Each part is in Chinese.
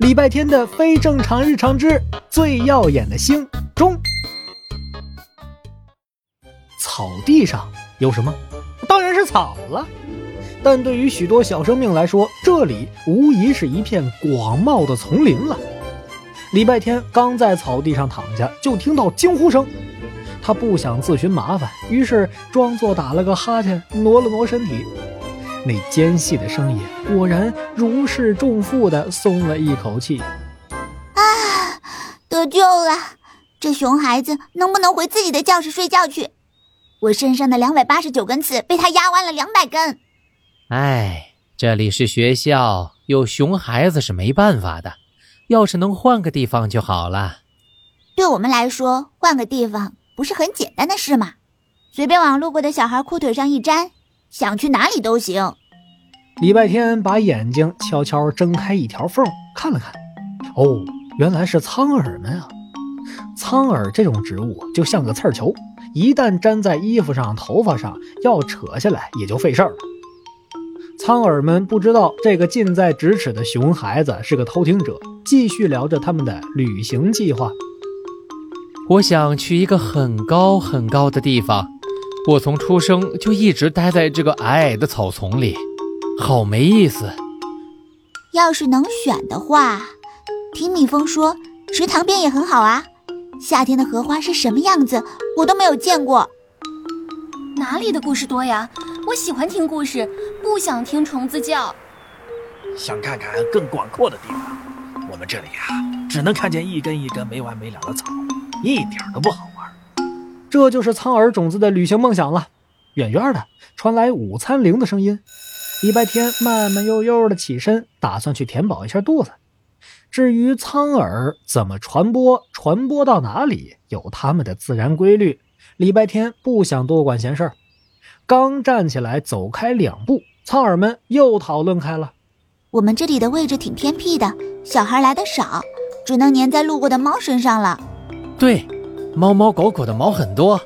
礼拜天的非正常日常之最耀眼的星中，草地上有什么？当然是草了。但对于许多小生命来说，这里无疑是一片广袤的丛林了。礼拜天刚在草地上躺下，就听到惊呼声。他不想自寻麻烦，于是装作打了个哈欠，挪了挪身体。那尖细的声音果然如释重负的松了一口气。啊，得救了！这熊孩子能不能回自己的教室睡觉去？我身上的两百八十九根刺被他压弯了两百根。哎，这里是学校，有熊孩子是没办法的。要是能换个地方就好了。对我们来说，换个地方不是很简单的事吗？随便往路过的小孩裤腿上一粘。想去哪里都行。礼拜天把眼睛悄悄睁开一条缝，看了看，哦，原来是苍耳们啊！苍耳这种植物就像个刺儿球，一旦粘在衣服上、头发上，要扯下来也就费事儿了。苍耳们不知道这个近在咫尺的熊孩子是个偷听者，继续聊着他们的旅行计划。我想去一个很高很高的地方。我从出生就一直待在这个矮矮的草丛里，好没意思。要是能选的话，听蜜蜂说，池塘边也很好啊。夏天的荷花是什么样子，我都没有见过。哪里的故事多呀？我喜欢听故事，不想听虫子叫。想看看更广阔的地方，我们这里呀，只能看见一根一根没完没了的草，一点都不好玩。这就是苍耳种子的旅行梦想了。远远的传来午餐铃的声音，礼拜天慢慢悠悠的起身，打算去填饱一下肚子。至于苍耳怎么传播，传播到哪里，有他们的自然规律。礼拜天不想多管闲事儿，刚站起来走开两步，苍耳们又讨论开了。我们这里的位置挺偏僻的，小孩来的少，只能粘在路过的猫身上了。对。猫猫狗狗的毛很多，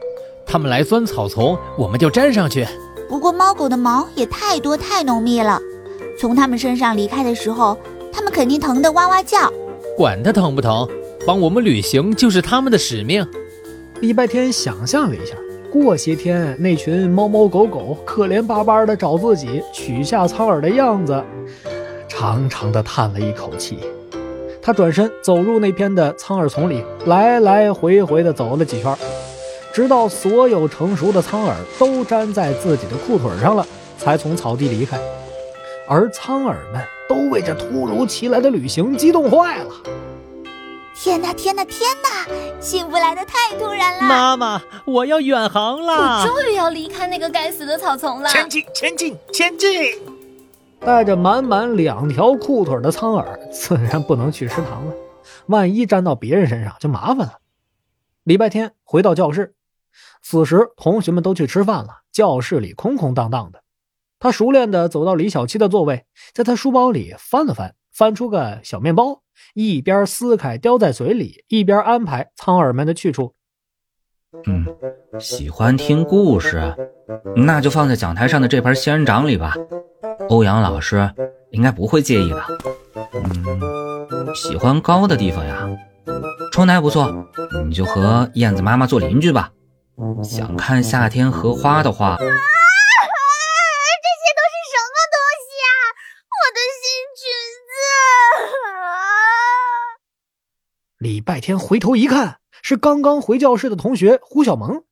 它们来钻草丛，我们就粘上去。不过猫狗的毛也太多太浓密了，从它们身上离开的时候，它们肯定疼得哇哇叫。管它疼不疼，帮我们旅行就是他们的使命。礼拜天想象了一下，过些天那群猫猫狗狗可怜巴巴的找自己取下苍耳的样子，长长的叹了一口气。他转身走入那片的苍耳丛里，来来回回地走了几圈，直到所有成熟的苍耳都粘在自己的裤腿上了，才从草地离开。而苍耳们都为这突如其来的旅行激动坏了。天哪，天哪，天哪！幸福来的太突然了！妈妈，我要远航了！我终于要离开那个该死的草丛了！前进，前进，前进！带着满满两条裤腿的苍耳，自然不能去食堂了。万一粘到别人身上，就麻烦了。礼拜天回到教室，此时同学们都去吃饭了，教室里空空荡荡的。他熟练地走到李小七的座位，在他书包里翻了翻，翻出个小面包，一边撕开叼在嘴里，一边安排苍耳们的去处。嗯，喜欢听故事，那就放在讲台上的这盆仙人掌里吧。欧阳老师应该不会介意的。嗯，喜欢高的地方呀，窗台不错，你就和燕子妈妈做邻居吧。想看夏天荷花的话，这些都是什么东西啊？我的新裙子！礼拜天回头一看。是刚刚回教室的同学胡小萌，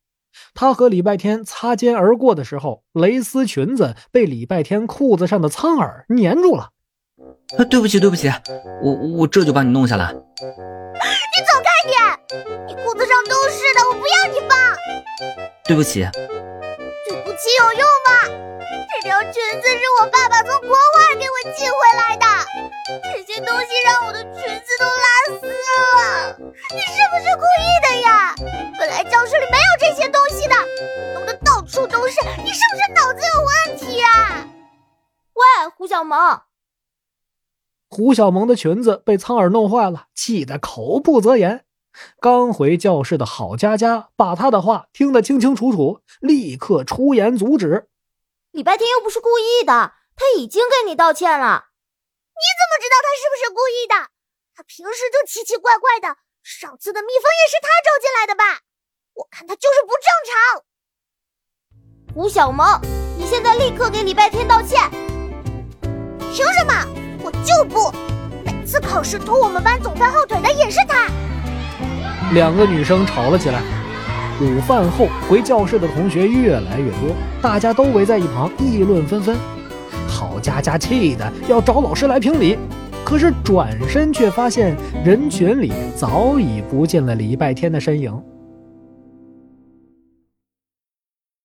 他和礼拜天擦肩而过的时候，蕾丝裙子被礼拜天裤子上的苍耳粘住了。对不起，对不起，我我这就帮你弄下来。对不起，对不起有用吗？这条裙子是我爸爸从国外给我寄回来的，这些东西让我的裙子都拉丝了。你是不是故意的呀？本来教室里没有这些东西的，弄得到处都是，你是不是脑子有问题呀？喂，胡小萌。胡小萌的裙子被苍耳弄坏了，气得口不择言。刚回教室的郝佳佳把他的话听得清清楚楚，立刻出言阻止。礼拜天又不是故意的，他已经跟你道歉了。你怎么知道他是不是故意的？他平时就奇奇怪怪的，上次的蜜蜂也是他招进来的吧？我看他就是不正常。胡小萌，你现在立刻给礼拜天道歉！凭什么？我就不！每次考试拖我们班总分后腿的也是他。两个女生吵了起来。午饭后回教室的同学越来越多，大家都围在一旁议论纷纷。郝佳佳气得要找老师来评理，可是转身却发现人群里早已不见了礼拜天的身影。